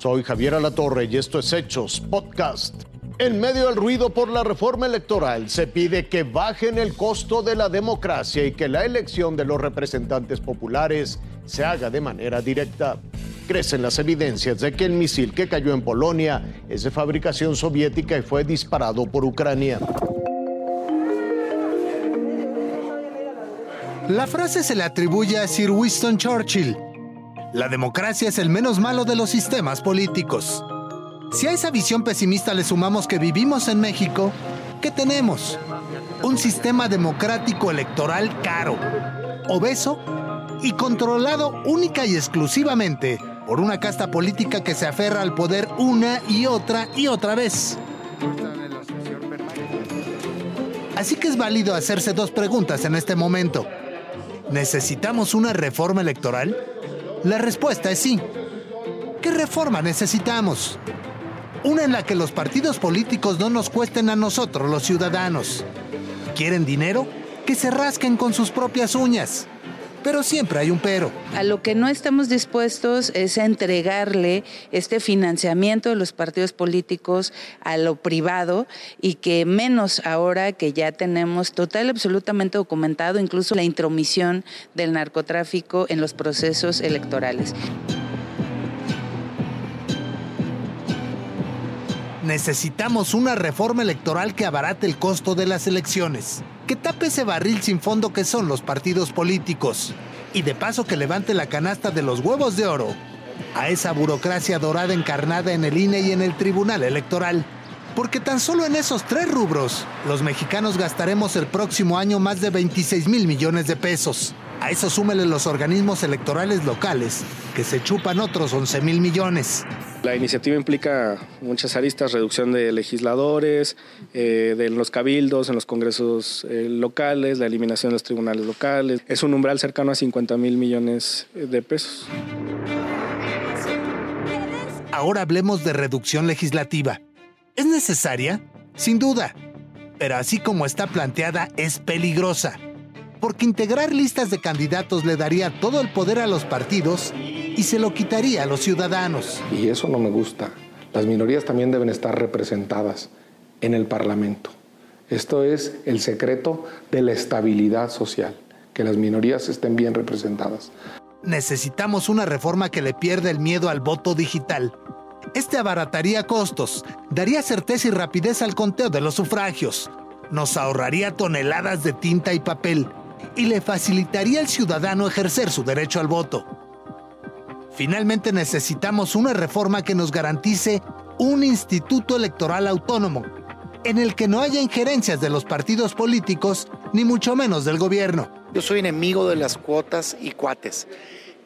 Soy Javier Alatorre y esto es Hechos Podcast. En medio del ruido por la reforma electoral, se pide que bajen el costo de la democracia y que la elección de los representantes populares se haga de manera directa. Crecen las evidencias de que el misil que cayó en Polonia es de fabricación soviética y fue disparado por Ucrania. La frase se le atribuye a Sir Winston Churchill. La democracia es el menos malo de los sistemas políticos. Si a esa visión pesimista le sumamos que vivimos en México, ¿qué tenemos? Un sistema democrático electoral caro, obeso y controlado única y exclusivamente por una casta política que se aferra al poder una y otra y otra vez. Así que es válido hacerse dos preguntas en este momento. ¿Necesitamos una reforma electoral? La respuesta es sí. ¿Qué reforma necesitamos? Una en la que los partidos políticos no nos cuesten a nosotros, los ciudadanos. ¿Quieren dinero? Que se rasquen con sus propias uñas. Pero siempre hay un pero. A lo que no estamos dispuestos es a entregarle este financiamiento de los partidos políticos a lo privado y que menos ahora que ya tenemos total y absolutamente documentado incluso la intromisión del narcotráfico en los procesos electorales. Necesitamos una reforma electoral que abarate el costo de las elecciones, que tape ese barril sin fondo que son los partidos políticos, y de paso que levante la canasta de los huevos de oro a esa burocracia dorada encarnada en el INE y en el Tribunal Electoral. Porque tan solo en esos tres rubros, los mexicanos gastaremos el próximo año más de 26 mil millones de pesos. A eso súmele los organismos electorales locales, que se chupan otros 11 mil millones. La iniciativa implica muchas aristas, reducción de legisladores, eh, de los cabildos, en los congresos eh, locales, la eliminación de los tribunales locales. Es un umbral cercano a 50 mil millones de pesos. Ahora hablemos de reducción legislativa. ¿Es necesaria? Sin duda. Pero así como está planteada, es peligrosa porque integrar listas de candidatos le daría todo el poder a los partidos y se lo quitaría a los ciudadanos. Y eso no me gusta. Las minorías también deben estar representadas en el Parlamento. Esto es el secreto de la estabilidad social, que las minorías estén bien representadas. Necesitamos una reforma que le pierda el miedo al voto digital. Este abarataría costos, daría certeza y rapidez al conteo de los sufragios, nos ahorraría toneladas de tinta y papel y le facilitaría al ciudadano ejercer su derecho al voto. Finalmente necesitamos una reforma que nos garantice un instituto electoral autónomo, en el que no haya injerencias de los partidos políticos, ni mucho menos del gobierno. Yo soy enemigo de las cuotas y cuates.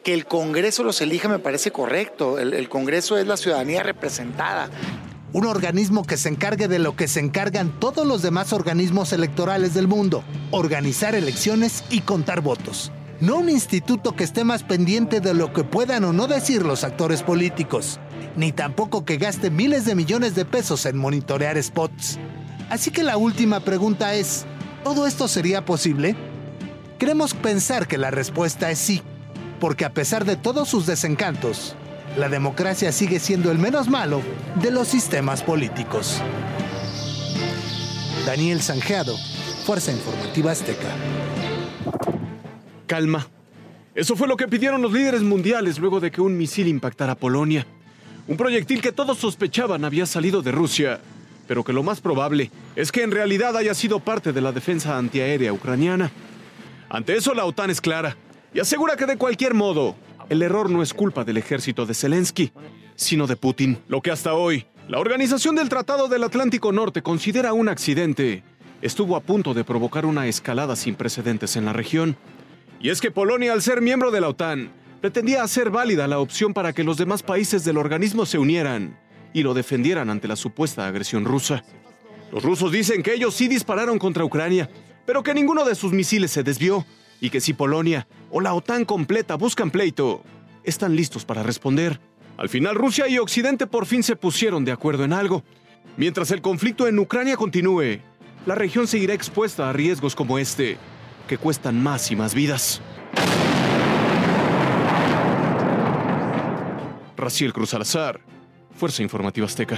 Que el Congreso los elija me parece correcto. El, el Congreso es la ciudadanía representada un organismo que se encargue de lo que se encargan todos los demás organismos electorales del mundo, organizar elecciones y contar votos. No un instituto que esté más pendiente de lo que puedan o no decir los actores políticos, ni tampoco que gaste miles de millones de pesos en monitorear spots. Así que la última pregunta es, ¿todo esto sería posible? Queremos pensar que la respuesta es sí, porque a pesar de todos sus desencantos, la democracia sigue siendo el menos malo de los sistemas políticos. Daniel Sanjeado, Fuerza Informativa Azteca. Calma. Eso fue lo que pidieron los líderes mundiales luego de que un misil impactara Polonia. Un proyectil que todos sospechaban había salido de Rusia, pero que lo más probable es que en realidad haya sido parte de la defensa antiaérea ucraniana. Ante eso la OTAN es clara y asegura que de cualquier modo el error no es culpa del ejército de Zelensky, sino de Putin. Lo que hasta hoy la Organización del Tratado del Atlántico Norte considera un accidente estuvo a punto de provocar una escalada sin precedentes en la región. Y es que Polonia, al ser miembro de la OTAN, pretendía hacer válida la opción para que los demás países del organismo se unieran y lo defendieran ante la supuesta agresión rusa. Los rusos dicen que ellos sí dispararon contra Ucrania, pero que ninguno de sus misiles se desvió y que si Polonia o la OTAN completa buscan pleito, están listos para responder. Al final Rusia y Occidente por fin se pusieron de acuerdo en algo. Mientras el conflicto en Ucrania continúe, la región seguirá expuesta a riesgos como este, que cuestan más y más vidas. Raciel Cruz Alazar, Fuerza Informativa Azteca.